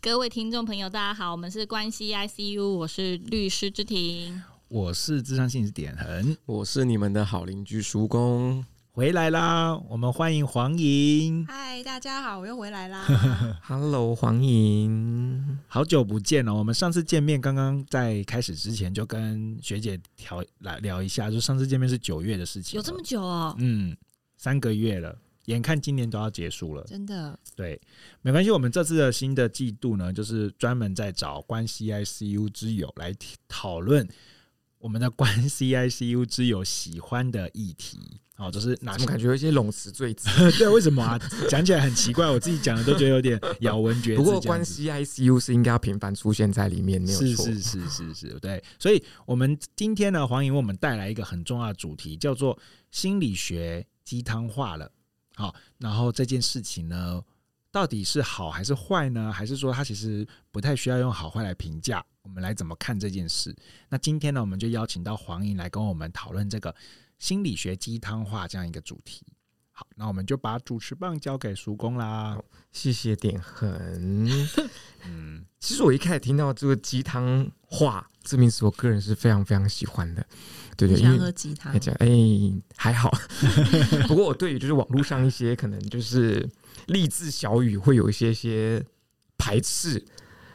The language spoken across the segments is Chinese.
各位听众朋友，大家好，我们是关系 ICU，我是律师之庭，我是智商心理师点恒，我是你们的好邻居叔公。回来啦！我们欢迎黄莹。嗨，大家好，我又回来啦。Hello，黄莹，好久不见了。我们上次见面，刚刚在开始之前就跟学姐聊来聊一下，就上次见面是九月的事情，有这么久哦？嗯，三个月了，眼看今年都要结束了，真的。对，没关系。我们这次的新的季度呢，就是专门在找关系 ICU 之友来讨论我们的关 系 ICU 之友喜欢的议题。哦，就是哪？怎么感觉有一些冗词赘字？对，为什么啊？讲起来很奇怪，我自己讲的都觉得有点咬文嚼字。不过，关系 ICU 是应该要频繁出现在里面，没有错。是是是是是，对。所以，我们今天呢，黄莹为我们带来一个很重要的主题，叫做心理学鸡汤化了。好，然后这件事情呢，到底是好还是坏呢？还是说它其实不太需要用好坏来评价？我们来怎么看这件事？那今天呢，我们就邀请到黄莹来跟我们讨论这个。心理学鸡汤化这样一个主题，好，那我们就把主持棒交给叔公啦。谢谢点恒。嗯，其实我一开始听到这个鸡汤化这名词，我个人是非常非常喜欢的。对对，因为喝鸡汤，哎、欸，还好。不过我对于就是网络上一些可能就是励志小语会有一些些排斥。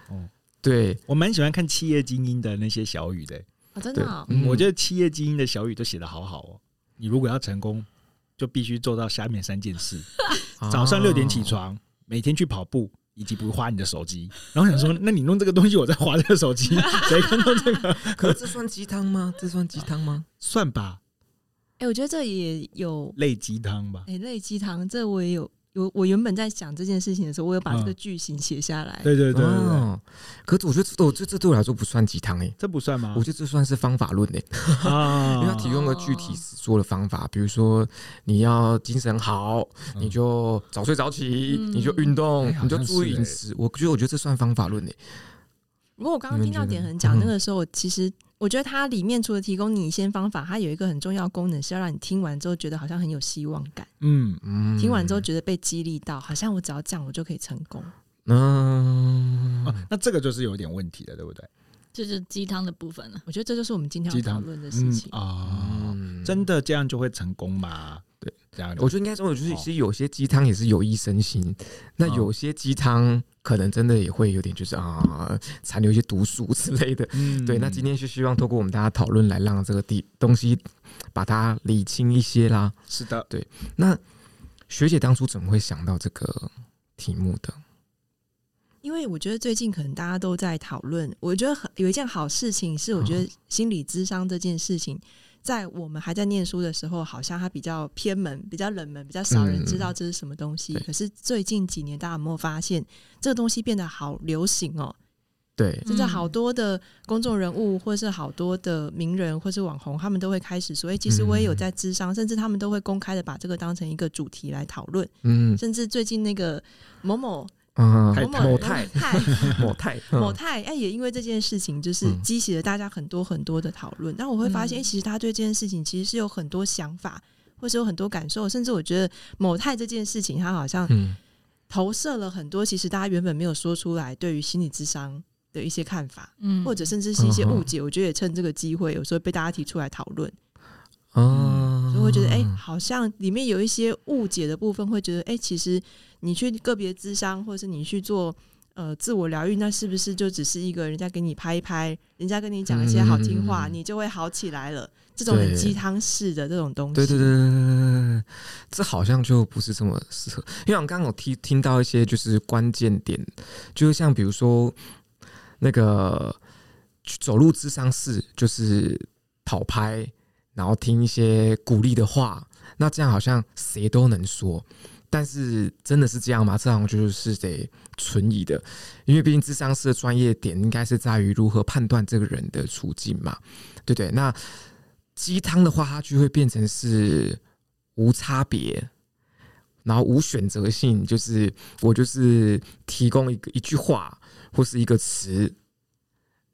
哦，对，我蛮喜欢看企业精英的那些小语的。哦、真的、哦嗯，我觉得企业精英的小语都写得好好哦。你如果要成功，就必须做到下面三件事：早上六点起床，每天去跑步，以及不花你的手机。然后想说，那你弄这个东西，我在花这个手机，谁看到这个？可这算鸡汤吗？这算鸡汤吗？算吧。哎、欸，我觉得这也有类鸡汤吧。哎、欸，类鸡汤，这我也有。有我原本在想这件事情的时候，我有把这个剧情写下来。对对对，可是我觉得这这这对我来说不算鸡汤哎，这不算吗？我觉得这算是方法论哎，啊，因为他提供了具体实做的方法，比如说你要精神好，你就早睡早起，你就运动，你就注意饮食。我觉得我觉得这算方法论哎。不过我刚刚听到点恒讲那个时候，其实我觉得它里面除了提供你一些方法，它有一个很重要功能是要让你听完之后觉得好像很有希望感。嗯嗯，听完之后觉得被激励到，好像我只要这样我就可以成功。嗯，啊，那这个就是有点问题的，对不对？就是鸡汤的部分了。我觉得这就是我们今天要讨论的事情啊。真的这样就会成功吗？对，这样我觉得应该说，就是其实有些鸡汤也是有益身心，那有些鸡汤。可能真的也会有点，就是啊，残留一些毒素之类的。嗯，对。那今天是希望透过我们大家讨论，来让这个地东西把它理清一些啦。是的，对。那学姐当初怎么会想到这个题目的？因为我觉得最近可能大家都在讨论，我觉得有一件好事情是，我觉得心理智商这件事情。在我们还在念书的时候，好像它比较偏门、比较冷门、比较少人知道这是什么东西。嗯、可是最近几年，大家有没有发现这个东西变得好流行哦？对，现在好多的公众人物，或是好多的名人，或是网红，他们都会开始说：“哎，其实我也有在智商。”甚至他们都会公开的把这个当成一个主题来讨论。嗯，甚至最近那个某某。嗯，某某某泰，某泰，某泰，哎，也因为这件事情，就是激起了大家很多很多的讨论。但我会发现，哎，其实他对这件事情其实是有很多想法，或是有很多感受。甚至我觉得某泰这件事情，他好像投射了很多，其实大家原本没有说出来对于心理智商的一些看法，嗯，或者甚至是一些误解。我觉得也趁这个机会，有时候被大家提出来讨论。嗯，就会觉得，哎，好像里面有一些误解的部分，会觉得，哎，其实你去个别咨商，或者是你去做呃自我疗愈，那是不是就只是一个人家给你拍一拍，人家跟你讲一些好听话，你就会好起来了？这种很鸡汤式的这种东西，对对对对对，这好像就不是这么适合。因为我刚刚有听听到一些就是关键点，就是像比如说那个走路智商室，就是跑拍。然后听一些鼓励的话，那这样好像谁都能说，但是真的是这样吗？这样就是得存疑的，因为毕竟智商师的专业点应该是在于如何判断这个人的处境嘛，对不对？那鸡汤的话，它就会变成是无差别，然后无选择性，就是我就是提供一个一句话或是一个词，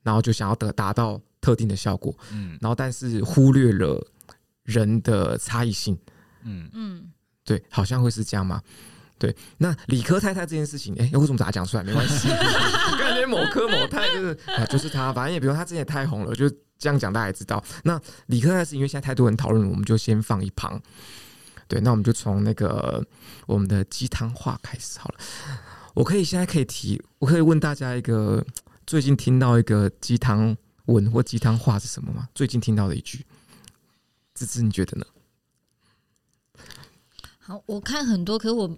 然后就想要得达到。特定的效果，嗯，然后但是忽略了人的差异性，嗯嗯，对，好像会是这样吗？对，那理科太太这件事情，哎、欸，为什么把它讲出来？没关系，感觉某科某太就是啊，就是他，反正也比如他之前也太红了，就这样讲大家也知道。那理科太太是因为现在太多人讨论，我们就先放一旁。对，那我们就从那个我们的鸡汤话开始好了。我可以现在可以提，我可以问大家一个最近听到一个鸡汤文或鸡汤话是什么吗？最近听到的一句，芝芝你觉得呢？好，我看很多，可是我。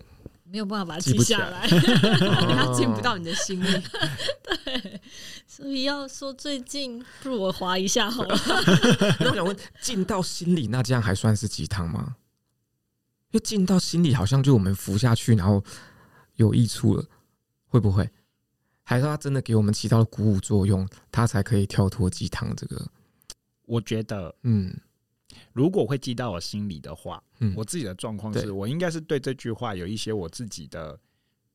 没有办法把它记下来，它进不到你的心里。对，所以要说最近，不如我划一下好了。那我想问，进到心里，那这样还算是鸡汤吗？因为进到心里，好像就我们服下去，然后有益处了，会不会？还是他真的给我们起到了鼓舞作用，他才可以跳脱鸡汤这个？我觉得，嗯。如果会记到我心里的话，嗯，我自己的状况是我应该是对这句话有一些我自己的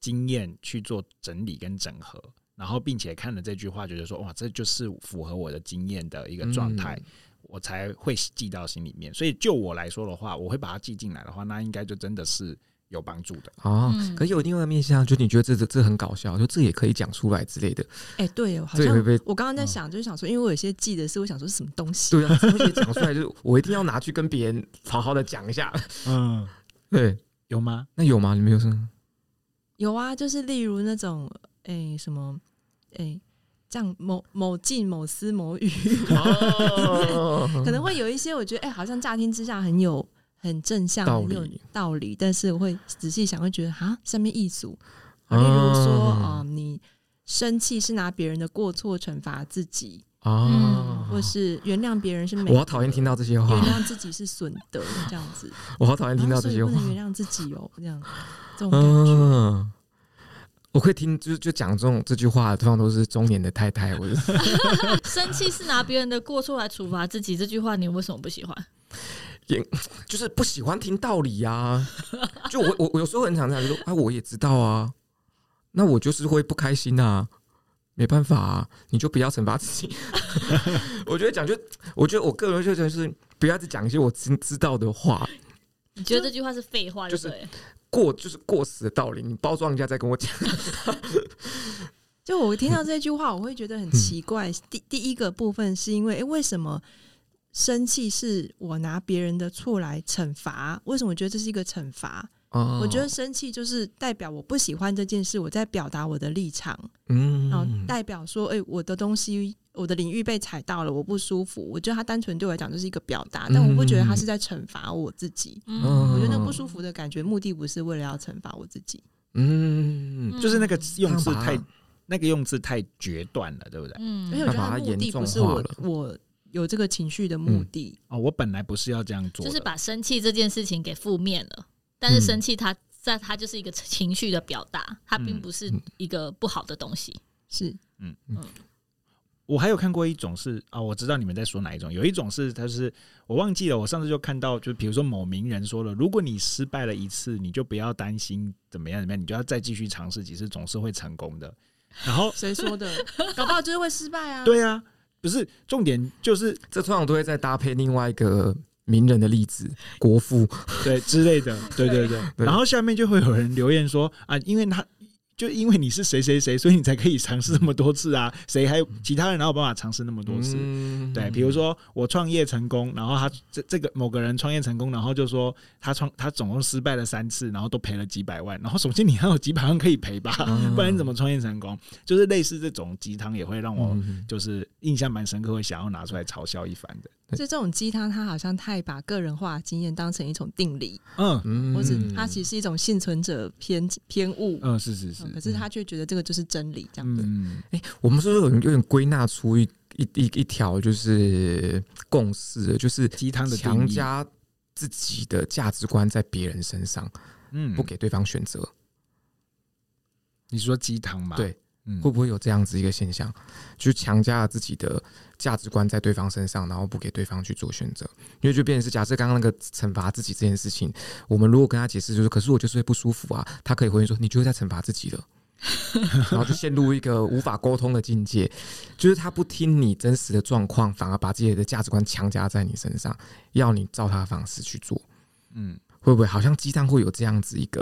经验去做整理跟整合，然后并且看了这句话，觉得说哇，这就是符合我的经验的一个状态，我才会记到心里面。所以就我来说的话，我会把它记进来的话，那应该就真的是。有帮助的哦，可是有另外一个面向，就你觉得这这这很搞笑，就这也可以讲出来之类的。哎、欸，对，好像我刚刚在想，就是想说，因为我有些记得是，我想说是什么东西？对啊，东西讲出来，就是我一定要拿去跟别人好好的讲一下。嗯，对，有吗？那有吗？你没有说？有啊，就是例如那种，哎、欸，什么，哎、欸，这样某某进某思某语，哦、可能会有一些，我觉得，哎、欸，好像乍听之下很有。很正向，很有道理，但是我会仔细想，会觉得啊，上面一组，例如说，啊、呃，你生气是拿别人的过错惩罚自己啊、嗯，或是原谅别人是美，我好讨厌听到这些话，原谅自己是损德这样子，我好讨厌听到这些话，不能原谅自己哦，这样这种感觉，啊、我会听，就就讲这种这句话，通常都是中年的太太，我 生气是拿别人的过错来处罚自己，这句话你为什么不喜欢？也 就是不喜欢听道理呀、啊，就我我我有时候很常常就说啊，我也知道啊，那我就是会不开心啊，没办法啊，你就不要惩罚自己。我觉得讲就，我觉得我个人就觉得是不要再讲一些我知知道的话。你觉得这句话是废话就，就是过就是过时的道理，你包装一下再跟我讲。就我听到这句话，我会觉得很奇怪。第第一个部分是因为，哎、欸，为什么？生气是我拿别人的错来惩罚，为什么我觉得这是一个惩罚？哦，我觉得生气就是代表我不喜欢这件事，我在表达我的立场，嗯，然后代表说，哎、欸，我的东西，我的领域被踩到了，我不舒服。我觉得他单纯对我来讲就是一个表达，但我不觉得他是在惩罚我自己。嗯，我觉得那不舒服的感觉，目的不是为了要惩罚我自己。嗯，就是那个用字太，那个用字太决断了，对不对？嗯，而且我觉得他目的不是我我。有这个情绪的目的、嗯、哦，我本来不是要这样做，就是把生气这件事情给负面了。但是生气它在它就是一个 情绪的表达，它并不是一个不好的东西。嗯、是，嗯嗯。我还有看过一种是啊、哦，我知道你们在说哪一种。有一种是，它是我忘记了。我上次就看到，就比如说某名人说了，如果你失败了一次，你就不要担心怎么样怎么样，你就要再继续尝试几次，总是会成功的。然后谁说的？搞不好就是会失败啊。对啊。不是重点，就是这通常都会再搭配另外一个名人的例子，国父对之类的，对对 对。然后下面就会有人留言说啊，因为他。就因为你是谁谁谁，所以你才可以尝试这么多次啊！谁还有其他人哪有办法尝试那么多次？嗯、对，比如说我创业成功，然后他这这个某个人创业成功，然后就说他创他总共失败了三次，然后都赔了几百万。然后首先你还有几百万可以赔吧，嗯、不然你怎么创业成功？就是类似这种鸡汤也会让我就是印象蛮深刻，会想要拿出来嘲笑一番的。就这种鸡汤，它好像太把个人化经验当成一种定理，嗯，或者它其实是一种幸存者偏偏误，嗯，是是是，可是他却觉得这个就是真理，这样。子。嗯，哎、欸，我们是不是有有点归纳出一一一一条就是共识，就是鸡汤的强加自己的价值观在别人身上，嗯，不给对方选择。你说鸡汤吗？对。会不会有这样子一个现象，就强加了自己的价值观在对方身上，然后不给对方去做选择？因为就变成是假设刚刚那个惩罚自己这件事情，我们如果跟他解释，就是可是我就是会不舒服啊，他可以回应说你就是在惩罚自己了，然后就陷入一个无法沟通的境界，就是他不听你真实的状况，反而把自己的价值观强加在你身上，要你照他的方式去做。嗯，会不会好像鸡蛋会有这样子一个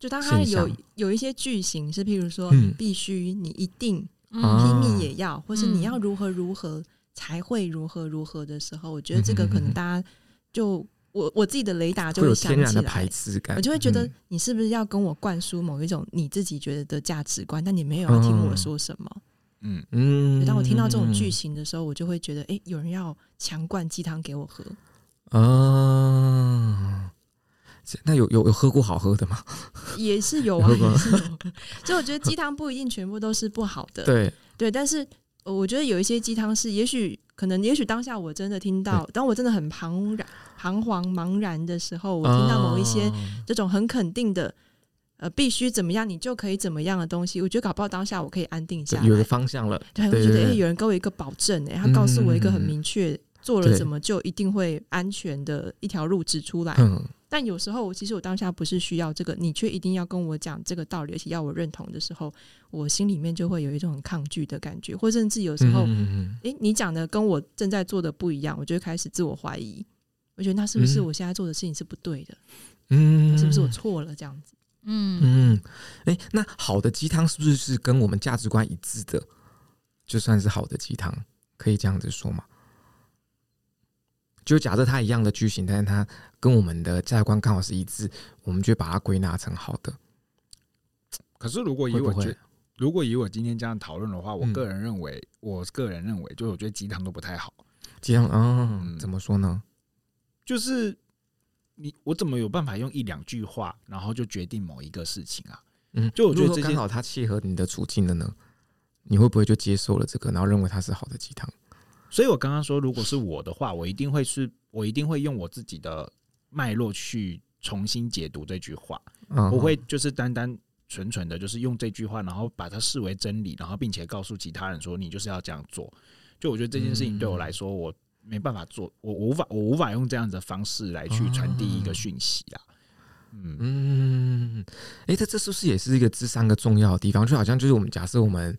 就当他有有一些句型是，譬如说你必须、你一定、拼命也要，或是你要如何如何才会如何如何的时候，我觉得这个可能大家就我我自己的雷达就会想起来，排斥感，我就会觉得你是不是要跟我灌输某一种你自己觉得的价值观，但你没有要听我说什么。嗯。嗯，当我听到这种句型的时候，我就会觉得，哎、欸，有人要强灌鸡汤给我喝。啊。那有有有喝过好喝的吗？也是有啊，也是有。所以我觉得鸡汤不一定全部都是不好的，对对。但是我觉得有一些鸡汤是，也许可能，也许当下我真的听到，当我真的很茫然、彷徨、茫然的时候，我听到某一些这种很肯定的。呃，必须怎么样，你就可以怎么样的东西，我觉得搞不好当下我可以安定下来，有个方向了。对，我觉得哎、欸，有人给我一个保证、欸，哎，他告诉我一个很明确，做了怎么就一定会安全的一条路指出来。但有时候，其实我当下不是需要这个，你却一定要跟我讲这个道理，而且要我认同的时候，我心里面就会有一种很抗拒的感觉，或甚至有时候，哎、欸，你讲的跟我正在做的不一样，我就会开始自我怀疑。我觉得那是不是我现在做的事情是不对的？嗯，是不是我错了？这样子。嗯嗯，哎、欸，那好的鸡汤是不是是跟我们价值观一致的，就算是好的鸡汤，可以这样子说吗？就假设它一样的句型，但是它跟我们的价值观刚好是一致，我们就把它归纳成好的。可是如果以我觉，如果以我今天这样讨论的话，我个人认为，嗯、我个人认为，就我觉得鸡汤都不太好。鸡汤啊，怎么说呢？就是。你我怎么有办法用一两句话，然后就决定某一个事情啊？嗯，就我觉得刚好它契合你的处境的呢，你会不会就接受了这个，然后认为它是好的鸡汤？所以我刚刚说，如果是我的话，我一定会是，我一定会用我自己的脉络去重新解读这句话，不会就是单单纯纯的，就是用这句话，然后把它视为真理，然后并且告诉其他人说你就是要这样做。就我觉得这件事情对我来说，我。没办法做，我无法，我无法用这样子的方式来去传递一个讯息啊。嗯嗯，哎，这这是不是也是一个智商的重要的地方？就好像就是我们假设我们，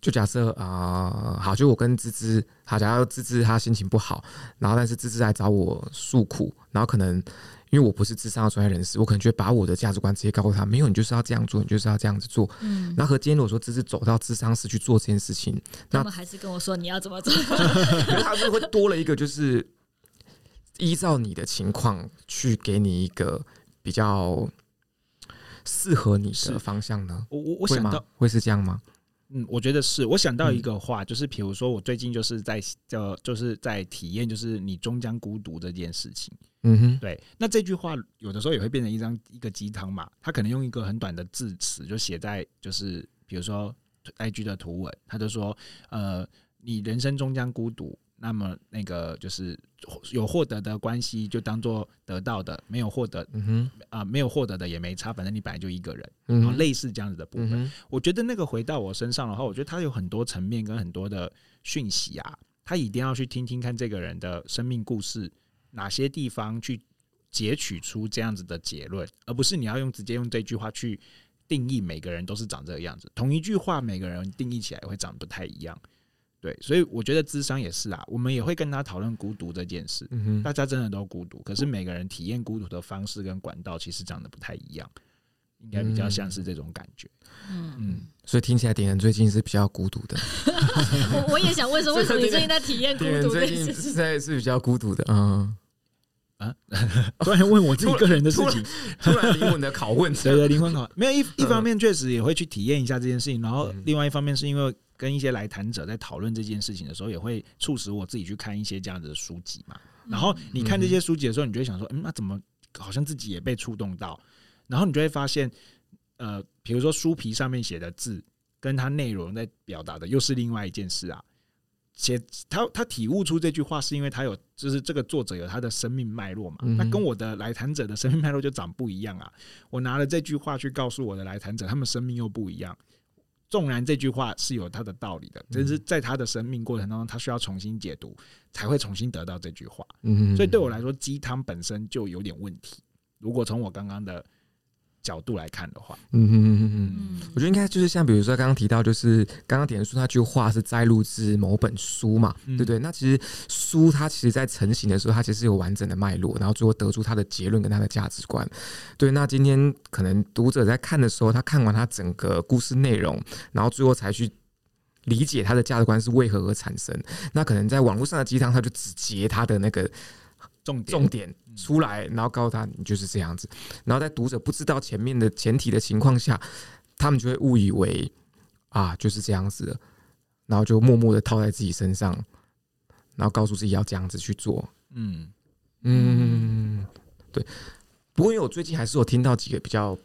就假设啊、呃，好，就我跟芝芝，好，假如芝芝她心情不好，然后但是芝芝来找我诉苦，然后可能。因为我不是智商的专业人士，我可能就会把我的价值观直接告诉他，没有，你就是要这样做，你就是要这样子做。嗯，然后和今天如果说芝芝走到智商室去做这件事情，那他们还是跟我说你要怎么做，他就会多了一个，就是依照你的情况去给你一个比较适合你的方向呢？我我我想到会是这样吗？嗯，我觉得是。我想到一个话，就是比如说我最近就是在叫，就是在体验，就是你终将孤独这件事情。嗯哼，对。那这句话有的时候也会变成一张一个鸡汤嘛。他可能用一个很短的字词就写在，就是比如说 IG 的图文，他就说，呃，你人生终将孤独。那么那个就是有获得的关系，就当做得到的；没有获得，啊，没有获得的也没差，反正你本来就一个人，嗯，类似这样子的部分。我觉得那个回到我身上的话，我觉得他有很多层面跟很多的讯息啊，他一定要去听听看这个人的生命故事，哪些地方去截取出这样子的结论，而不是你要用直接用这句话去定义每个人都是长这个样子。同一句话，每个人定义起来会长不太一样。对，所以我觉得智商也是啊，我们也会跟他讨论孤独这件事。嗯哼，大家真的都孤独，可是每个人体验孤独的方式跟管道其实长得不太一样，应该比较像是这种感觉。嗯嗯，所以听起来点人最近是比较孤独的。我我也想问说，为什么你最近在体验孤独？最近现在是比较孤独的。嗯啊，突然问我自己个人的事情，突然灵魂的拷问，对对，灵魂拷问。没有一一方面确实也会去体验一下这件事情，然后另外一方面是因为。跟一些来谈者在讨论这件事情的时候，也会促使我自己去看一些这样子的书籍嘛。然后你看这些书籍的时候，你就会想说，嗯，那怎么好像自己也被触动到？然后你就会发现，呃，比如说书皮上面写的字，跟它内容在表达的又是另外一件事啊。写他他体悟出这句话，是因为他有，就是这个作者有他的生命脉络嘛。那跟我的来谈者的生命脉络就长不一样啊。我拿了这句话去告诉我的来谈者，他们生命又不一样。纵然这句话是有它的道理的，但是在他的生命过程当中，他需要重新解读，才会重新得到这句话。嗯，所以对我来说，鸡汤本身就有点问题。如果从我刚刚的角度来看的话，嗯嗯嗯嗯嗯，我觉得应该就是像比如说刚刚提到，就是刚刚点书那句话是摘录自某本书嘛，嗯对不对？那其实书它其实在成型的时候，它其实有完整的脉络，然后最后得出它的结论跟它的价值观。对，那今天可能读者在看的时候，他看完他整个故事内容，然后最后才去理解他的价值观是为何而产生。那可能在网络上的鸡汤，他就只截他的那个。重点重点出来，然后告诉他你就是这样子，然后在读者不知道前面的前提的情况下，他们就会误以为啊就是这样子的，然后就默默的套在自己身上，然后告诉自己要这样子去做。嗯嗯，对。不过因为我最近还是有听到几个比较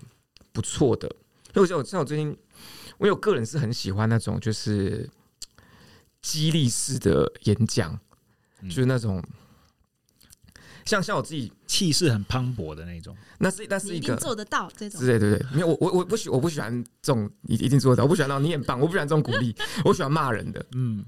不错的，因为像我像我最近，我有个人是很喜欢那种就是激励式的演讲，就是那种。像像我自己气势很磅礴的那种，那是那是一个做得到这种，对对对，没有我我我不喜我不喜欢这种一一定做得到，我不喜欢那种你很棒，我不喜欢这种鼓励，我喜欢骂人的，嗯，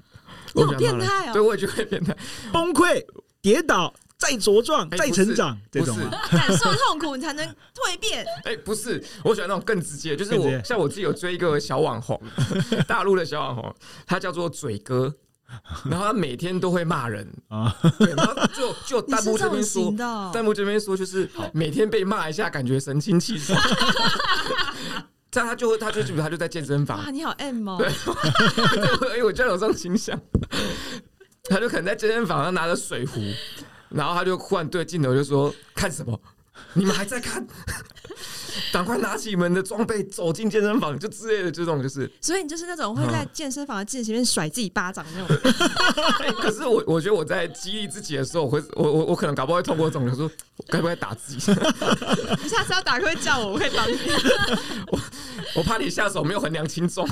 我好变态哦，对我也觉得变态，崩溃、跌倒、再茁壮、欸、再成长，这种感受痛苦你才能蜕变。哎、欸，不是，我喜欢那种更直接，就是我像我自己有追一个小网红，大陆的小网红，他叫做嘴哥。然后他每天都会骂人啊，对，然后就就弹幕这边说，弹幕这边说就是每天被骂一下，感觉神清气爽。这样他就他就比如他就在健身房，哇，你好 M 哦，对，哎，我就有这种倾向。他就可能在健身房上拿着水壶，然后他就忽然对镜头就说：“看什么？你们还在看？”赶快拿起你们的装备走进健身房，就之类的这种就是。所以你就是那种会在健身房的镜子前面甩自己巴掌那种。欸、可是我我觉得我在激励自己的时候，我会我我我可能搞不好会通过这种，就说该不该打自己？你下次要打，可以叫我，我会帮你。我我怕你下手没有衡量轻重。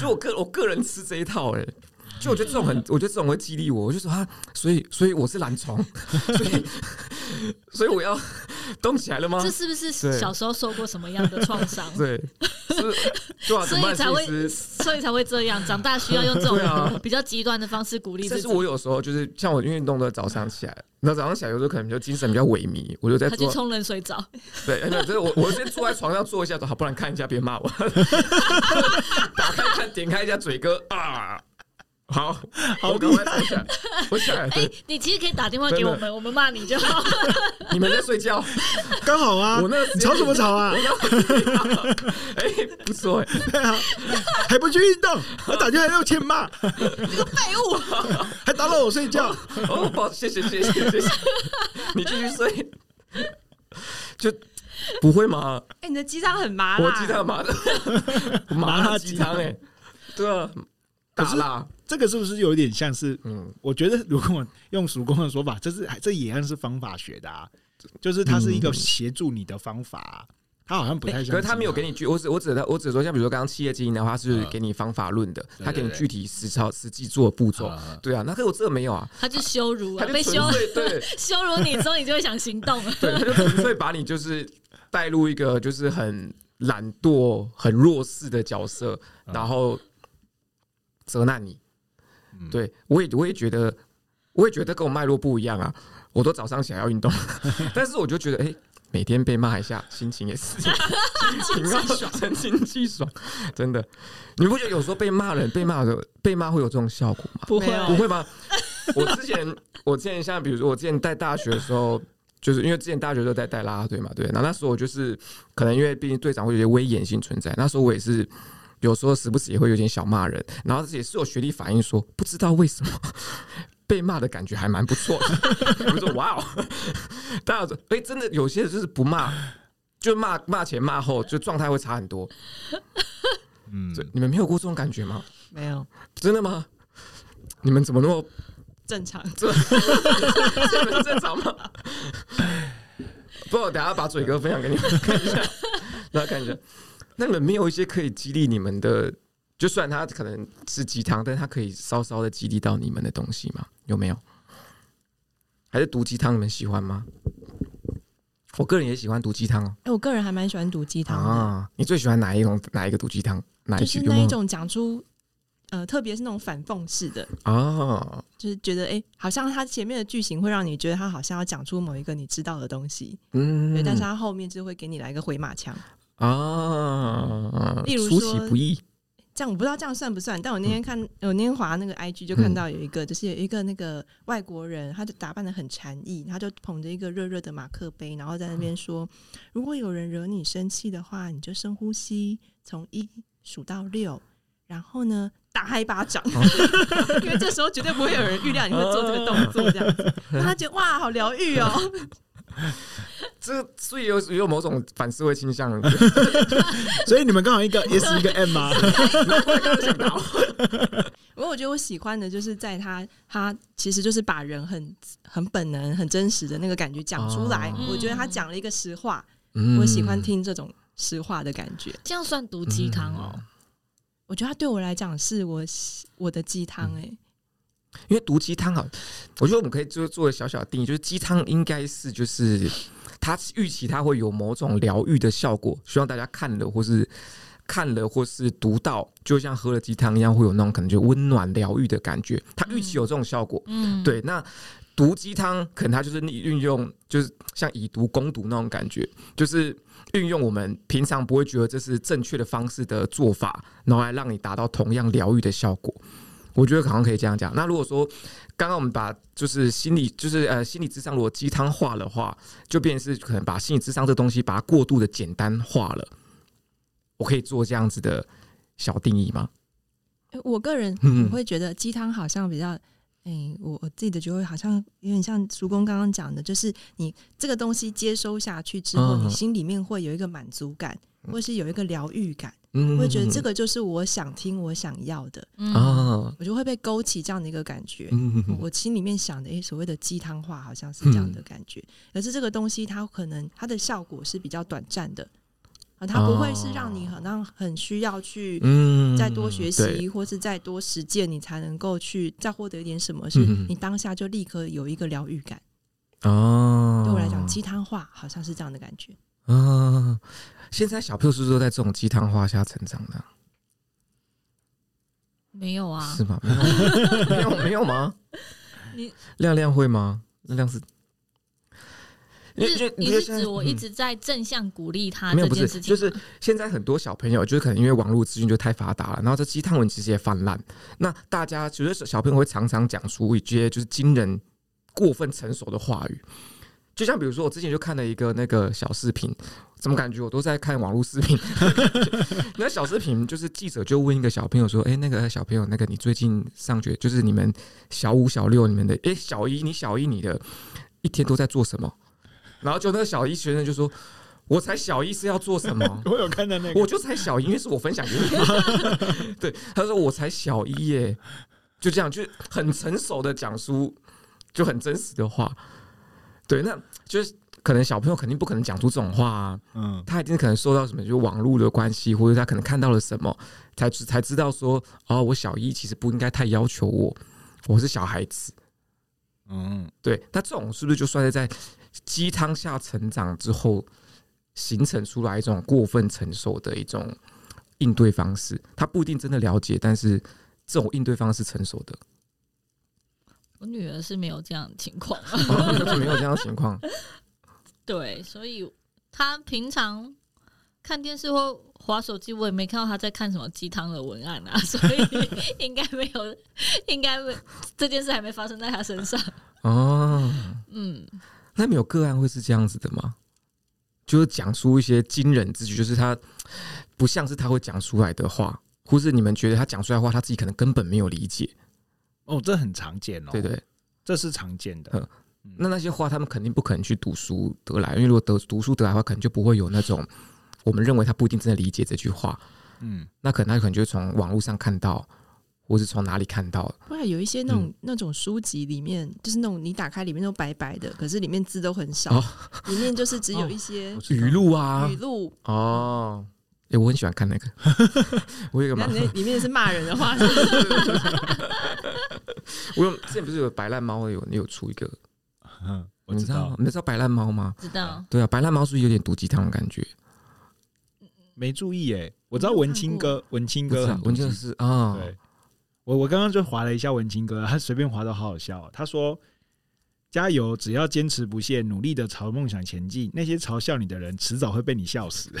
就我个我个人吃这一套哎、欸。就我觉得这种很，我觉得这种会激励我。我就说啊，所以所以我是懒虫，所以所以我要 动起来了吗？这是不是小时候受过什么样的创伤？对，是对啊，所以才会所以才会这样。长大需要用这种比较极端的方式鼓励。但是我有时候就是像我运动的早上起来，那早上起来有时候可能就精神比较萎靡，我就在他去冲冷水澡。对，那就是我我先坐在床上坐一下，好，不然看一下，别骂我。打开看，点开一下嘴哥啊。好，好，我赶快坐下来。我起来。哎、欸，你其实可以打电话给我们，我们骂你就好。你们在睡觉，刚好啊。我那个吵什么吵啊？哎、欸，不错哎、欸，对啊，还不去运动，我打电话要欠骂，你个废物，还打扰我睡觉。哦，好，谢谢，谢谢，谢谢。你继续睡，就不会吗？哎、欸，你的鸡汤很麻辣，我鸡汤麻的，麻辣鸡汤哎，对啊。打啦，这个是不是有点像是？嗯，我觉得如果用叔公的说法，这是这也算是方法学的啊，就是它是一个协助你的方法、啊，他好像不太像。可是他没有给你具，我只我只我只说，像比如说刚刚企业经营的话，是给你方法论的，他给你具体实操实际做的步骤。对啊，那可是我这个没有啊，他就羞辱啊，他被羞 对羞辱你之后，你就会想行动了。对，他就纯粹把你就是带入一个就是很懒惰、很弱势的角色，然后责难你。对，我也我也觉得，我也觉得跟我脉络不一样啊。我都早上起来要运动，但是我就觉得，哎、欸，每天被骂一下，心情也是 心情爽，神清气爽，真的。你不觉得有时候被骂人，被骂的被骂会有这种效果吗？不会，不会吗？我之前，我之前像比如说，我之前在大学的时候，就是因为之前大学都在带啦啦队嘛，对。然后那时候我就是可能因为毕竟队长会有些威严性存在，那时候我也是。有时候时不时也会有点小骂人，然后也是有学弟反应说，不知道为什么 被骂的感觉还蛮不错的。我说哇哦，大家说哎，真的有些人就是不骂，就骂骂前骂后，就状态会差很多。嗯，你们没有过这种感觉吗？没有，真的吗？你们怎么那么正常？这这正常吗？不，我等下把嘴哥分享给你们看一下，大家看一下。那你们没有一些可以激励你们的？就算他可能是鸡汤，但是他可以稍稍的激励到你们的东西吗？有没有？还是毒鸡汤？你们喜欢吗？我个人也喜欢毒鸡汤哦。哎，我个人还蛮喜欢毒鸡汤啊。你最喜欢哪一种？哪一个毒鸡汤？哪一句？就是那一种讲出呃，特别是那种反讽式的啊，就是觉得哎、欸，好像他前面的剧情会让你觉得他好像要讲出某一个你知道的东西，嗯，对，但是他后面就会给你来一个回马枪啊，例如出说其不意，这样我不知道这样算不算，但我那天看，我那天滑那个 IG 就看到有一个，就是有一个那个外国人，他就打扮的很禅意，他就捧着一个热热的马克杯，然后在那边说，如果有人惹你生气的话，你就深呼吸，从一数到六，然后呢，打他一巴掌，因为这时候绝对不会有人预料你会做这个动作，这样子，让他觉得哇，好疗愈哦。这所以有有某种反社会倾向，所以你们刚好一个 S 一个 M 吗？不过我觉得我喜欢的就是在他，他其实就是把人很很本能、很真实的那个感觉讲出来。哦、我觉得他讲了一个实话，嗯、我喜欢听这种实话的感觉。这样算毒鸡汤哦？嗯、我觉得他对我来讲是我我的鸡汤哎。因为毒鸡汤啊，我觉得我们可以做做个小小的定义，就是鸡汤应该是就是他预期他会有某种疗愈的效果，希望大家看了或是看了或是读到，就像喝了鸡汤一样，会有那种可能就温暖疗愈的感觉。他预期有这种效果，嗯，对。那毒鸡汤可能他就是你运用，就是像以毒攻毒那种感觉，就是运用我们平常不会觉得这是正确的方式的做法，然后来让你达到同样疗愈的效果。我觉得好像可以这样讲。那如果说刚刚我们把就是心理就是呃心理智商如果鸡汤化的话，就变成是可能把心理智商这东西把它过度的简单化了。我可以做这样子的小定义吗？我个人我会觉得鸡汤好像比较，哎、欸，我我自己的觉得好像有点像叔公刚刚讲的，就是你这个东西接收下去之后，你心里面会有一个满足感，或是有一个疗愈感。我会觉得这个就是我想听、我想要的。啊，我就会被勾起这样的一个感觉。我心里面想的，诶，所谓的鸡汤话好像是这样的感觉。可是这个东西，它可能它的效果是比较短暂的。啊，它不会是让你好像很需要去再多学习，或是再多实践，你才能够去再获得一点什么，是你当下就立刻有一个疗愈感。哦，对我来讲，鸡汤话好像是这样的感觉。啊。现在小朋友是不是都在这种鸡汤话下成长的？没有啊？是吗？没有没有没有吗？你亮亮会吗？亮亮是，你是你是指我一直在正向鼓励他、嗯？没有，不是，就是现在很多小朋友，就是可能因为网络资讯就太发达了，然后这鸡汤文其实也泛滥。那大家觉得小朋友会常常讲出一些就是惊人、过分成熟的话语。就像比如说，我之前就看了一个那个小视频，怎么感觉我都在看网络视频？那小视频就是记者就问一个小朋友说：“哎、欸，那个小朋友，那个你最近上学，就是你们小五、小六，你们的哎、欸、小一，你小一，你的一天都在做什么？”然后就那个小一学生就说：“我才小一是要做什么？” 我有看到那个，我就才小一，因为是我分享给你。对，他说：“我才小一耶。”就这样，就很成熟的讲出就很真实的话。对，那就是可能小朋友肯定不可能讲出这种话啊，嗯，他一定可能受到什么，就是网络的关系，或者他可能看到了什么，才才知道说，哦，我小一其实不应该太要求我，我是小孩子，嗯，对，那这种是不是就算是在鸡汤下成长之后，形成出来一种过分成熟的一种应对方式？他不一定真的了解，但是这种应对方式成熟的。我女儿是没有这样的情况，是，没有这样的情况。对，所以她平常看电视或划手机，我也没看到她在看什么鸡汤的文案啊，所以 应该没有，应该没这件事还没发生在她身上。哦，嗯，那没有个案会是这样子的吗？就是讲出一些惊人之举，就是他不像是他会讲出来的话，或是你们觉得他讲出来的话，他自己可能根本没有理解。哦，这很常见哦。对对，这是常见的。那那些话，他们肯定不可能去读书得来，因为如果得读书得来的话，可能就不会有那种我们认为他不一定真的理解这句话。嗯，那可能他可能就从网络上看到，或是从哪里看到。不然有一些那种那种书籍里面，就是那种你打开里面都白白的，可是里面字都很少，里面就是只有一些语录啊，语录哦。哎、欸，我很喜欢看那个，我有一个嘛，那里面是骂人的话。我有之前不是有白烂猫有有出一个，嗯，我知道，你知道白烂猫吗？知道，对啊，白烂猫是不是有点毒鸡汤的感觉？没注意哎，我知道文青哥，文青哥，文青是啊，对，我我刚刚就滑了一下文青哥，他随便滑都好好笑。他说：“加油，只要坚持不懈，努力的朝梦想前进，那些嘲笑你的人，迟早会被你笑死。”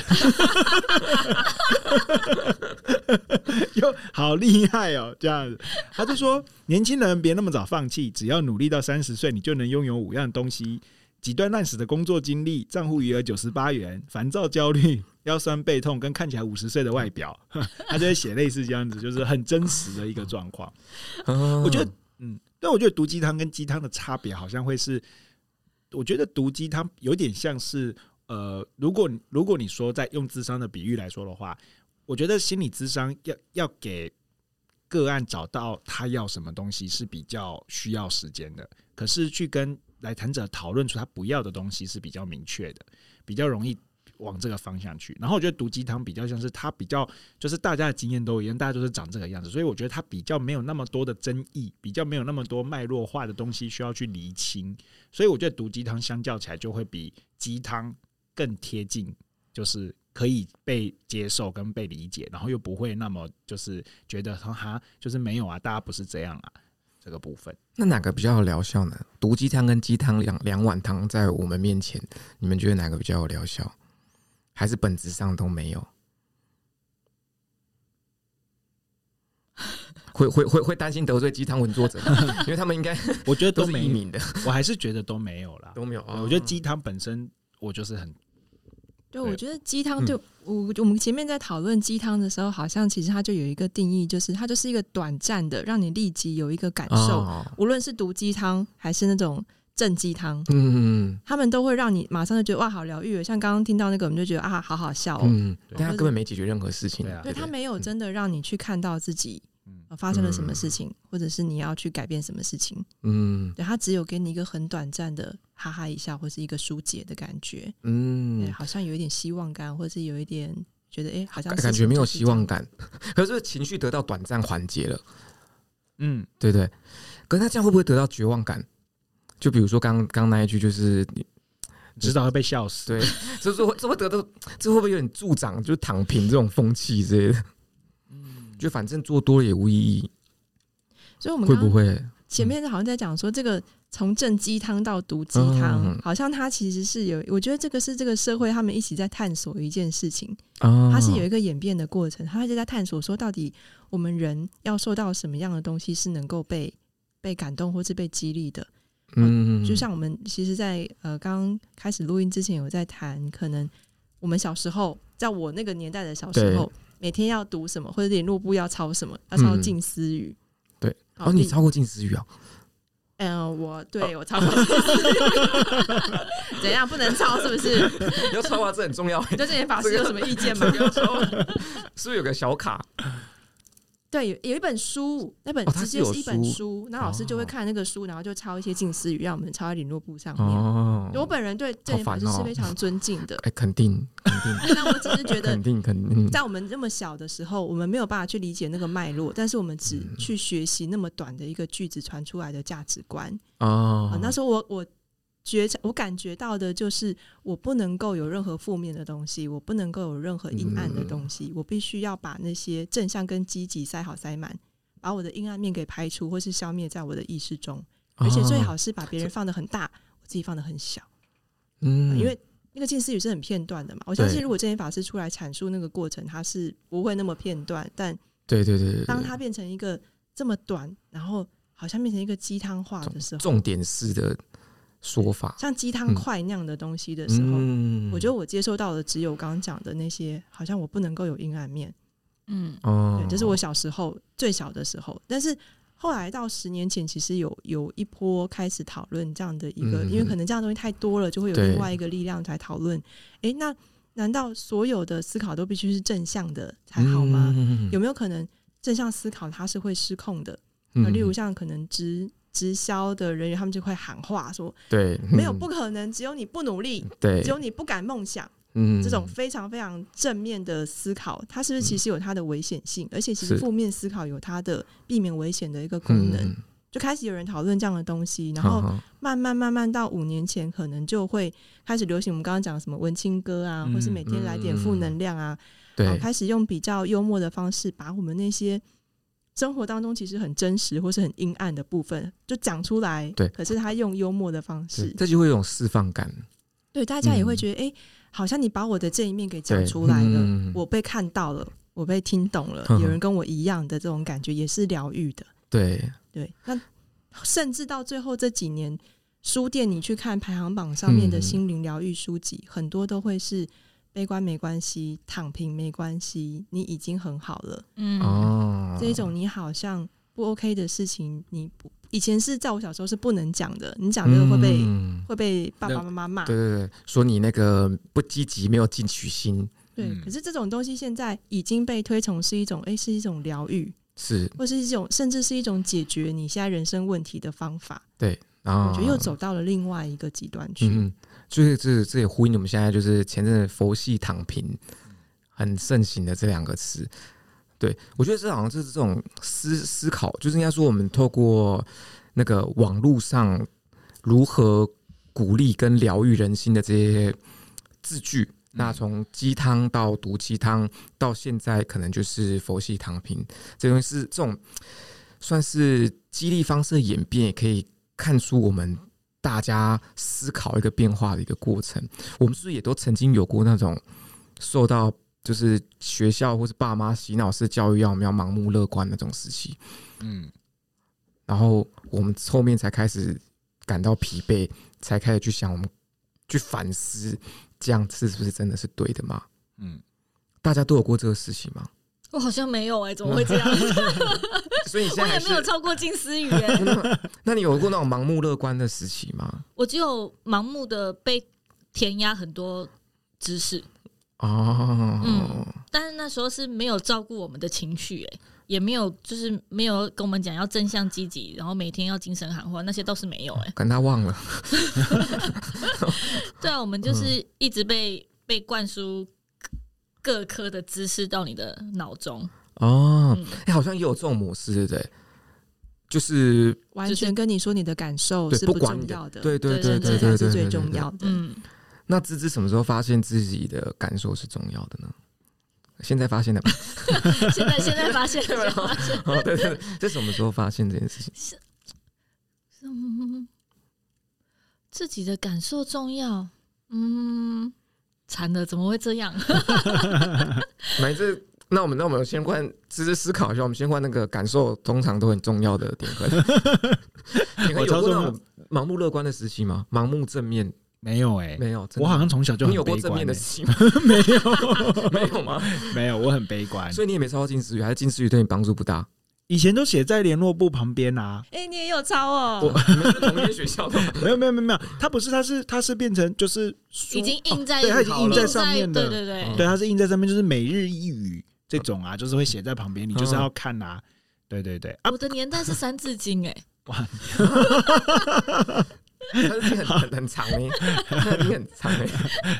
哟，好厉害哦！这样子，他就说：“年轻人别那么早放弃，只要努力到三十岁，你就能拥有五样东西。”几段烂死的工作经历，账户余额九十八元，烦躁、焦虑、腰酸背痛，跟看起来五十岁的外表，他就会写类似这样子，就是很真实的一个状况。我觉得，嗯，但我觉得毒鸡汤跟鸡汤的差别，好像会是，我觉得毒鸡汤有点像是，呃，如果如果你说在用智商的比喻来说的话，我觉得心理智商要要给个案找到他要什么东西是比较需要时间的，可是去跟来谈者讨论出他不要的东西是比较明确的，比较容易往这个方向去。然后我觉得毒鸡汤比较像是它比较就是大家的经验都一样，大家都是长这个样子，所以我觉得它比较没有那么多的争议，比较没有那么多脉络化的东西需要去厘清。所以我觉得毒鸡汤相较起来就会比鸡汤更贴近，就是可以被接受跟被理解，然后又不会那么就是觉得说哈就是没有啊，大家不是这样啊。这个部分，那哪个比较有疗效呢？毒鸡汤跟鸡汤两两碗汤在我们面前，你们觉得哪个比较有疗效？还是本质上都没有？会会会会担心得罪鸡汤文作者，因为他们应该我觉得都是匿名的，我还是觉得都没有啦，都没有。我觉得鸡汤本身，我就是很。对，我觉得鸡汤对我，我们前面在讨论鸡汤的时候，好像其实它就有一个定义，就是它就是一个短暂的，让你立即有一个感受。无论是毒鸡汤还是那种正鸡汤，嗯，他们都会让你马上就觉得哇，好疗愈。像刚刚听到那个，我们就觉得啊，好好笑哦。嗯，但他根本没解决任何事情。对，他没有真的让你去看到自己。发生了什么事情，或者是你要去改变什么事情？嗯，对，他只有给你一个很短暂的哈哈一笑，或是一个疏解的感觉。嗯，好像有一点希望感，或者是有一点觉得，哎、欸，好像感觉没有希望感，可是情绪得到短暂缓解了。嗯，对对。可是他这样会不会得到绝望感？就比如说刚刚那一句，就是你知道会被笑死。对，就是会这会得到，这会不会有点助长，就是躺平这种风气之类的？嗯就反正做多了也无意义，所以我们会不会前面好像在讲说，这个从正鸡汤到毒鸡汤，好像它其实是有，我觉得这个是这个社会他们一起在探索一件事情，它是有一个演变的过程，他就在探索说，到底我们人要受到什么样的东西是能够被被感动或是被激励的。嗯，就像我们其实在，在呃刚开始录音之前有在谈，可能我们小时候，在我那个年代的小时候。每天要读什么，或者联络簿要抄什么，要抄近思语。对，哦，你抄过近思语啊？嗯，我对我抄过静思语。怎样不能抄？是不是？要抄啊，这很重要。你对这些法师有什么意见吗？要抄，是不是有个小卡？对，有有一本书，那本直接是一本书，那、哦、老师就会看那个书，然后就抄一些近思语，让我们抄在联络簿上面。哦、我本人对这些法师是非常尊敬的。哎、肯定，肯定。那我只是觉得，肯定，肯定。在我们那么小的时候，我们没有办法去理解那个脉络，但是我们只去学习那么短的一个句子传出来的价值观。哦、啊，那时候我我。觉察我感觉到的就是，我不能够有任何负面的东西，我不能够有任何阴暗的东西，我必须要把那些正向跟积极塞好塞满，把我的阴暗面给排除或是消灭在我的意识中，而且最好是把别人放的很大，我自己放的很小。嗯，因为那个近思语是很片段的嘛，我相信如果证严法师出来阐述那个过程，他是不会那么片段，但对对对，当他变成一个这么短，然后好像变成一个鸡汤话的时候，重点式的。说法像鸡汤块那样的东西的时候，嗯、我觉得我接受到的只有刚刚讲的那些，好像我不能够有阴暗面。嗯，对，这是我小时候最小的时候。但是后来到十年前，其实有有一波开始讨论这样的一个，嗯、因为可能这样的东西太多了，就会有另外一个力量来讨论。哎对，那难道所有的思考都必须是正向的才好吗？嗯、有没有可能正向思考它是会失控的？那、例如像可能直。直销的人员，他们就会喊话说：“对，没有不可能，只有你不努力，对，只有你不敢梦想。”嗯，这种非常非常正面的思考，它是不是其实有它的危险性？而且，其实负面思考有它的避免危险的一个功能。就开始有人讨论这样的东西，然后慢慢慢慢到五年前，可能就会开始流行我们刚刚讲什么文青歌啊，或是每天来点负能量啊，对，开始用比较幽默的方式把我们那些。生活当中其实很真实或是很阴暗的部分，就讲出来。对，可是他用幽默的方式，这就会有种释放感。对，大家也会觉得，哎、嗯欸，好像你把我的这一面给讲出来了，嗯、我被看到了，我被听懂了，嗯、有人跟我一样的这种感觉，也是疗愈的。对对，那甚至到最后这几年，书店你去看排行榜上面的心灵疗愈书籍，嗯、很多都会是。悲观没关系，躺平没关系，你已经很好了。嗯，哦，这种你好像不 OK 的事情，你不以前是在我小时候是不能讲的，你讲这个会被、嗯、会被爸爸妈妈骂。对对对，说你那个不积极，没有进取心。对，可是这种东西现在已经被推崇是一种，哎，是一种疗愈，是，或是一种甚至是一种解决你现在人生问题的方法。对，然后我觉得又走到了另外一个极端去。嗯所以这这也呼应我们现在就是前阵子佛系躺平很盛行的这两个词，对，我觉得这好像就是这种思思考，就是应该说我们透过那个网络上如何鼓励跟疗愈人心的这些字句，那从鸡汤到毒鸡汤，到现在可能就是佛系躺平，这东西是这种算是激励方式的演变，也可以看出我们。大家思考一个变化的一个过程，我们是不是也都曾经有过那种受到就是学校或是爸妈洗脑式教育，要我们要盲目乐观那种时期？嗯，然后我们后面才开始感到疲惫，才开始去想，我们去反思，这样是不是真的是对的吗？嗯，大家都有过这个事情吗？我好像没有哎、欸，怎么会这样？所以你现在 我也没有超过金丝鱼哎。那你有过那种盲目乐观的时期吗？我只有盲目的被填压很多知识哦，嗯，但是那时候是没有照顾我们的情绪哎，也没有就是没有跟我们讲要正向积极，然后每天要精神喊话，那些倒是没有哎。跟他忘了。对啊，我们就是一直被被灌输。各科的知识到你的脑中哦，哎、嗯欸，好像也有这种模式，对不对？就是完全跟你说你的感受是不重要的，对对对对对，才是最重要的。嗯，那芝芝什么时候发现自己的感受是重要的呢？现在发现的吧？现在现在发现的发现哦，对对，这什么时候发现这件事情？是，嗯，自己的感受重要，嗯。惨了，怎么会这样？来这，那我们那我们先换，只是思考一下。我们先换那个感受，通常都很重要的点。你有过那种盲目乐观的时期吗？盲目正面没有？哎，没有。我好像从小就很你有过正面的时期吗？没有，没有吗？没有，我很悲观。所以你也没抄到近视语，还是近视语对你帮助不大？以前都写在联络簿旁边啊！哎、欸，你也有抄哦？我你们是同一间学校的？没有没有没有没有，他不是，他是他是变成就是已经印在、哦，对，他已经印在上面的，对对对，对，他是印在上面，就是每日一语这种啊，就是会写在旁边，你就是要看啊，对对对。啊、我的年代是三字经哎，哇，他是很很很长哎，你很长 哎，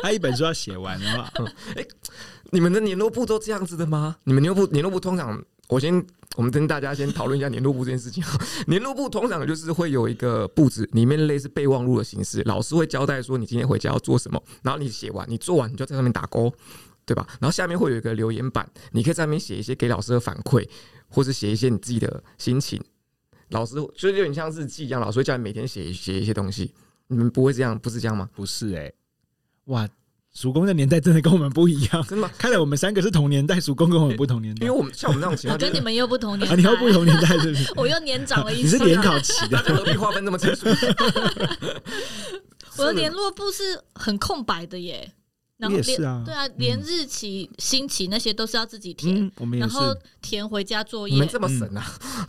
他一本书要写完的话，哎，你们的联络簿都这样子的吗？你们联络簿联络簿通常？我先，我们跟大家先讨论一下联络簿这件事情。联络簿通常就是会有一个布置，里面类似备忘录的形式，老师会交代说你今天回家要做什么，然后你写完，你做完你就在上面打勾，对吧？然后下面会有一个留言板，你可以在上面写一些给老师的反馈，或是写一些你自己的心情。老师就有点像日记一样，老师会叫你每天写写一些东西。你们不会这样，不是这样吗？不是哎、哇。曙光的年代真的跟我们不一样，真的吗？看来我们三个是同年代，叔公跟我们不同年代。因为我们像我们这种情况，我跟你们又不同年代，啊、你又不同年代是不是？我又年长了一岁。你是联考期的，何必划分那么清楚？我的联络簿是很空白的耶，然后也是啊，对啊，连日期、星期那些都是要自己填，嗯、我们然后填回家作业。你们这么神啊？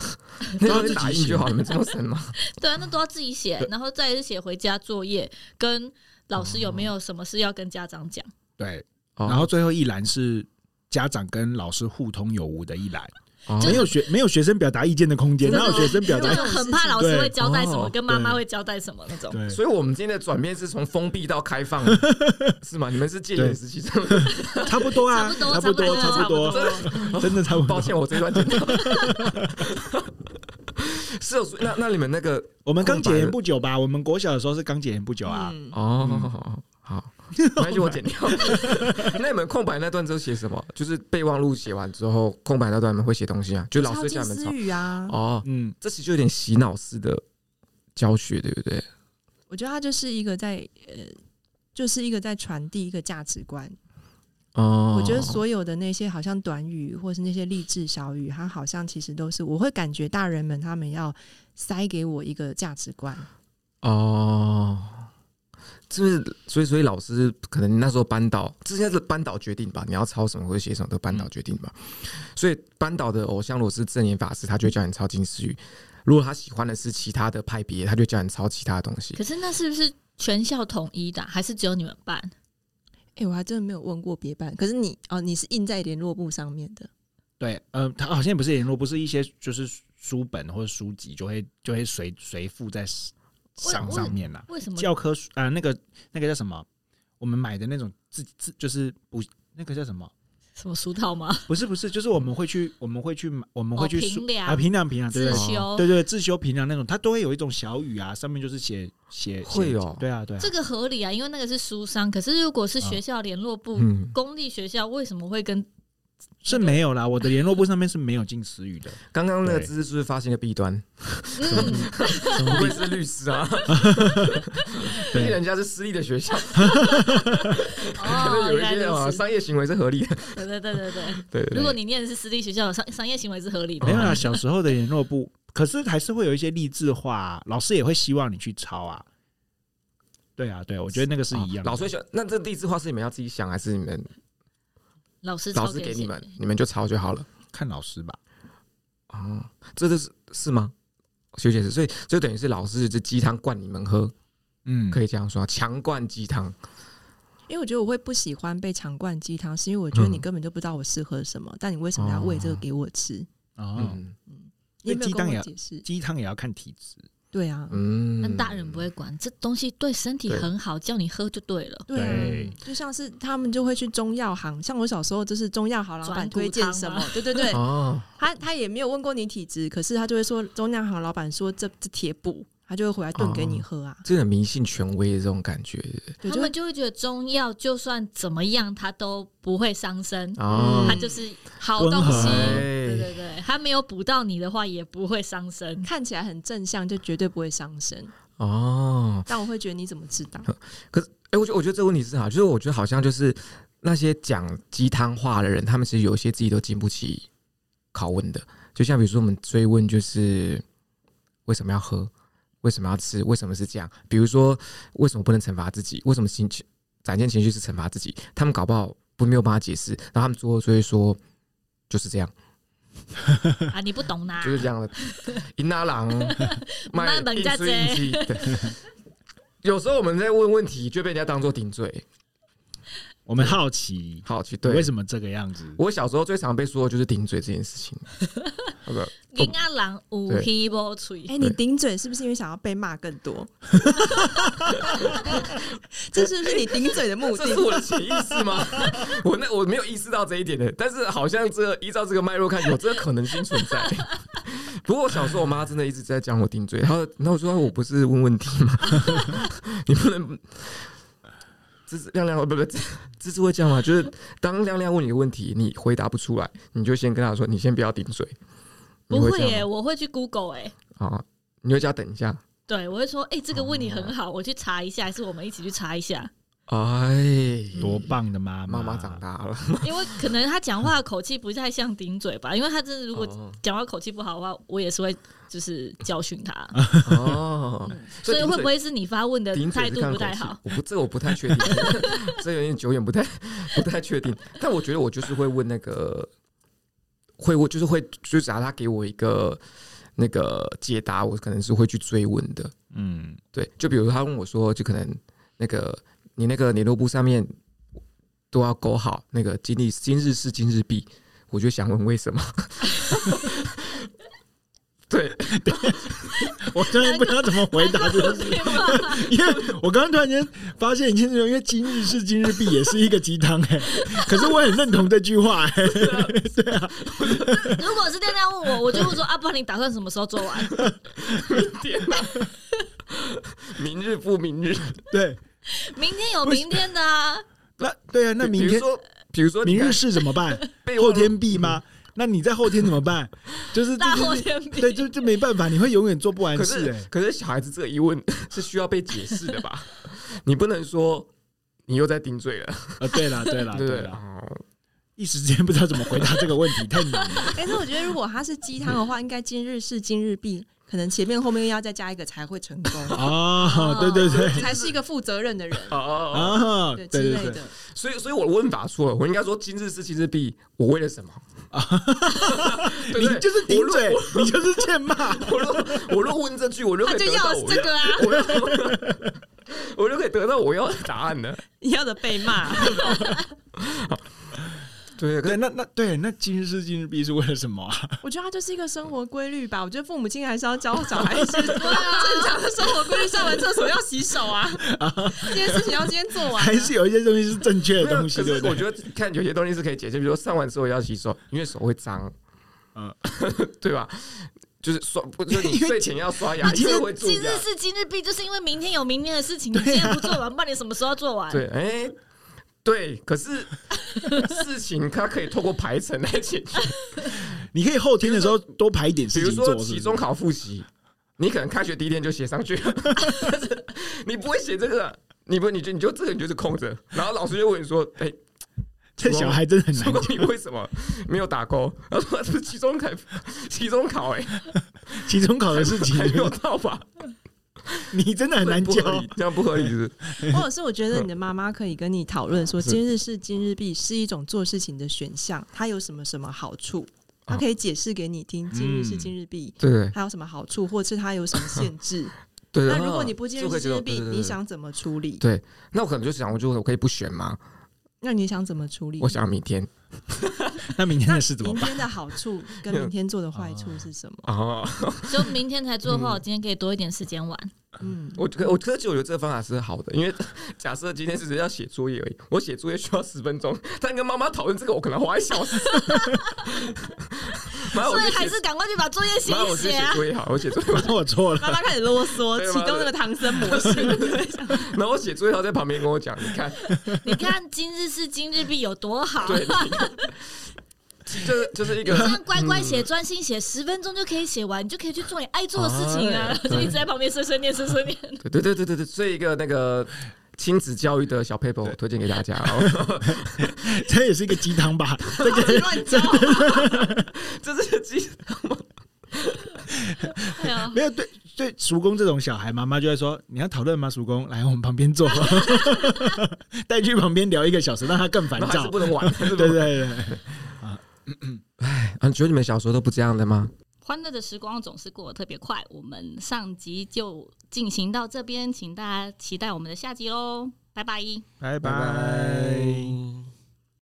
那要打印就好，你们这么神吗？对啊，那都要自己写，然后再是写回家作业跟老师有没有什么事要跟家长讲。对，然后最后一栏是家长跟老师互通有无的一栏，没有学没有学生表达意见的空间，哪有学生表达？很怕老师会交代什么，跟妈妈会交代什么那种。所以，我们今天的转变是从封闭到开放，是吗？你们是戒严时期，差不多啊，差不多，差不多，真的差不多。抱歉，我这段剪掉。是，那那你们那个，我们刚解严不久吧？我们国小的时候是刚解严不久啊。哦，好。没关系，我剪掉。那你们空白那段之后写什么？就是备忘录写完之后，空白那段你们会写东西啊？就老师叫你们抄语啊？哦，嗯，这其实就有点洗脑式的教学，对不对？我觉得他就是一个在呃，就是一个在传递一个价值观。哦，我觉得所有的那些好像短语，或是那些励志小语，它好像其实都是我会感觉大人们他们要塞给我一个价值观。哦，就是所以所以老师可能那时候班导，这些是班导决定吧？你要抄什么或者写什么都班导决定吧。所以班导的偶像如果是正言法师，他就会叫你抄金丝语；如果他喜欢的是其他的派别，他就叫你抄其他的东西。可是那是不是全校统一的，还是只有你们班？哎、欸，我还真的没有问过别班。可是你哦，你是印在联络簿上面的。对，呃，他好像也不是联络簿，是一些就是书本或者书籍，就会就会随随附在上上面啦。为什么教科书啊、呃？那个那个叫什么？我们买的那种自自就是不那个叫什么？什么书套吗？不是不是，就是我们会去我们会去买我们会去平量啊平量平量自修对对自修平量那种，它都会有一种小语啊，上面就是写写会有对啊对啊，这个合理啊，因为那个是书商。可是如果是学校联络簿，哦嗯、公立学校为什么会跟？是没有啦，我的联络簿上面是没有进词语的。刚刚那个知识是不是发现个弊端？嗯，怎么会是律师啊？毕竟人家是私立的学校，可能有一些啊商业行为是合理的。对对对对对对。如果你念的是私立学校，商商业行为是合理的。没有啦，小时候的联络簿，可是还是会有一些励志话，老师也会希望你去抄啊。对啊，对，我觉得那个是一样的。老师喜欢，那这励志话是你们要自己想，还是你们？老师老师给你们，你们就抄就好了。看老师吧。哦，这就是是吗？学姐是，所以就等于是老师这鸡汤灌你们喝，嗯，可以这样说，强灌鸡汤。因为我觉得我会不喜欢被强灌鸡汤，是因为我觉得你根本就不知道我适合什么，嗯、但你为什么要喂这个给我吃？哦，嗯，因为鸡汤也要鸡汤也要看体质。对啊，嗯，但大人不会管，这东西对身体很好，叫你喝就对了。对，对，就像是他们就会去中药行，像我小时候就是中药行老板推荐什么，对对对，哦，他他也没有问过你体质，可是他就会说中药行老板说这这铁补。他就会回来炖给你喝啊，这种迷信权威的这种感觉，他们就会觉得中药就算怎么样，它都不会伤身，哦，它就是好东西。对对对，它没有补到你的话，也不会伤身。看起来很正向，就绝对不会伤身哦。但我会觉得你怎么知道？可是，哎、欸，我觉我觉得这个问题是好，就是我觉得好像就是那些讲鸡汤话的人，他们其实有些自己都经不起拷问的。就像比如说我们追问，就是为什么要喝？为什么要吃？为什么是这样？比如说，为什么不能惩罚自己？为什么情绪展现情绪是惩罚自己？他们搞不好不没有办法解释，然后他们最后就会说就是这样 啊，你不懂呐，就是这样的。银拉郎卖硬吃硬气，有时候我们在问问题，就被人家当做顶嘴。我们好奇，好奇，对，为什么这个样子？我小时候最常被说的就是顶嘴这件事情。金阿郎无皮无脆，哎，你顶嘴是不是因为想要被骂更多？这是不是你顶嘴的目的？这是我的潜意识吗？我那我没有意识到这一点的，但是好像这个依照这个脉络看，有这个可能性存在。不过我小时候，我妈真的一直在讲我顶嘴，然后然后我说我不是问问题吗？你不能。芝芝亮亮，不不，芝芝会这样吗？就是当亮亮问你个问题，你回答不出来，你就先跟他说：“你先不要顶嘴。”不会耶，我会去 Google 哎。啊，你会叫他等一下。对，我会说：“哎、欸，这个问题很好，我去查一下，还是我们一起去查一下？”哎，多棒的妈妈！妈妈长大了，因为可能他讲话的口气不太像顶嘴吧？因为他真的如果讲话口气不好的话，我也是会就是教训他。哦，所以会不会是你发问的态度不太好？我不，这个我不太确定，这有点久远，不太 不太确定。但我觉得我就是会问那个，会我就是会，就只要他给我一个那个解答，我可能是会去追问的。嗯，对，就比如他问我说，就可能那个。你那个联络簿上面都要勾好那个今日今日事今日毕，我就想问为什么？对，对，我真的不知道怎么回答这个事情，因为我刚刚突然间发现一件事，因为今日事今日毕也是一个鸡汤哎，可是我很认同这句话哎，对啊。如果是这样问我，我就会说阿爸，你打算什么时候做完？明天，明日复明日，对。明天有明天的啊。那对啊，那明天比如说，明日事怎么办？后天必吗？那你在后天怎么办？就是 大后天必对，就就没办法，你会永远做不完事、是欸。可是小孩子这个疑问 是需要被解释的吧？你不能说你又在顶嘴了，啊，对了，对了，对不对？对了，哦一时间不知道怎么回答这个问题，太难了。但是我觉得如果它是鸡汤的话，应该今日事今日毕，可能前面后面要再加一个才会成功，哦，对对对，才是一个负责任的人，哦哦哦，啊，对对对对之类的。。所以所以我的问法错了，我应该说今日事今日毕，我为了什么？对不对你就是顶嘴，你就是欠骂。我若我若问这句，我就可以他就要得到我这个啊，我要我就可以得到我要的答案呢。你要的被骂。对，对，那那对，那今日事今日毕是为了什么啊？我觉得它就是一个生活规律吧。我觉得父母亲还是要教小孩子 正常的生活规律，上完厕所要洗手啊，这件事情要今天做完啊。还是有一些东西是正确的东西，对不对？我觉得看有些东西是可以解释，比如说上完之后要洗手，因为手会脏，嗯，对吧？就是刷，不是你睡前要刷牙，你今天因为会。今日是今日毕，就是因为明天有明天的事情，你今天不做完，不然你什么时候做完？对，哎，对，可是 事情它可以透过排程来解决。你可以后天的时候多排一点比如事情做，是不是？说期中考复习，你可能开学第一天就写上去了，但是你不会写这个，你不你就你就这个你就是空着，然后老师就问你说，哎。这小孩真的很难。你为什么？没有打勾？他说这是期中考，期中考哎、欸，期中考的事情。还没有到吧？你真的很难教这样不合理是是？或者是我觉得你的妈妈可以跟你讨论说，今日事今日毕是一种做事情的选项，它有什么什么好处，她可以解释给你听。今日是今日币，对对它有什么好处，或者是它有什么限制？对。那如果你不今日就可以事今日毕，接受对对对你想怎么处理？对，那我可能就想，我就我可以不选吗？那你想怎么处理？我想明天 那明天的事怎么办？明天的好处跟明天做的坏处是什么？哦，就明天才做的话，我今天可以多一点时间玩。嗯，我我科技我觉得这个方法是好的，因为假设今天只是要写作业而已，我写作业需要十分钟，但跟妈妈讨论这个，我可能花一小时。所以还是赶快去把作业写一写啊！作业好，我写作业。我错了，妈妈开始啰嗦，启动那个唐僧模式。然后我写作业，他在旁边跟我讲，你看，你看今日事今日毕有多好，就是就是一个这样乖乖写、专心写，十分钟就可以写完，你就可以去做你爱做的事情啊！哎 就一直在旁边碎碎念、碎碎念。对对对对对对，所以一个那个亲子教育的小 paper 我推荐给大家哦。这也是一个鸡汤吧？这个乱教，这是鸡汤吗，没有对对，叔公这种小孩，妈妈就会说：“你要讨论吗？叔公，来我们旁边坐，带去旁边聊一个小时，让他更烦躁。不能玩，对对对对，哎，啊，你觉得你们小时候都不这样的吗？欢乐的时光总是过得特别快。我们上集就进行到这边，请大家期待我们的下集喽！拜拜。拜拜拜。拜。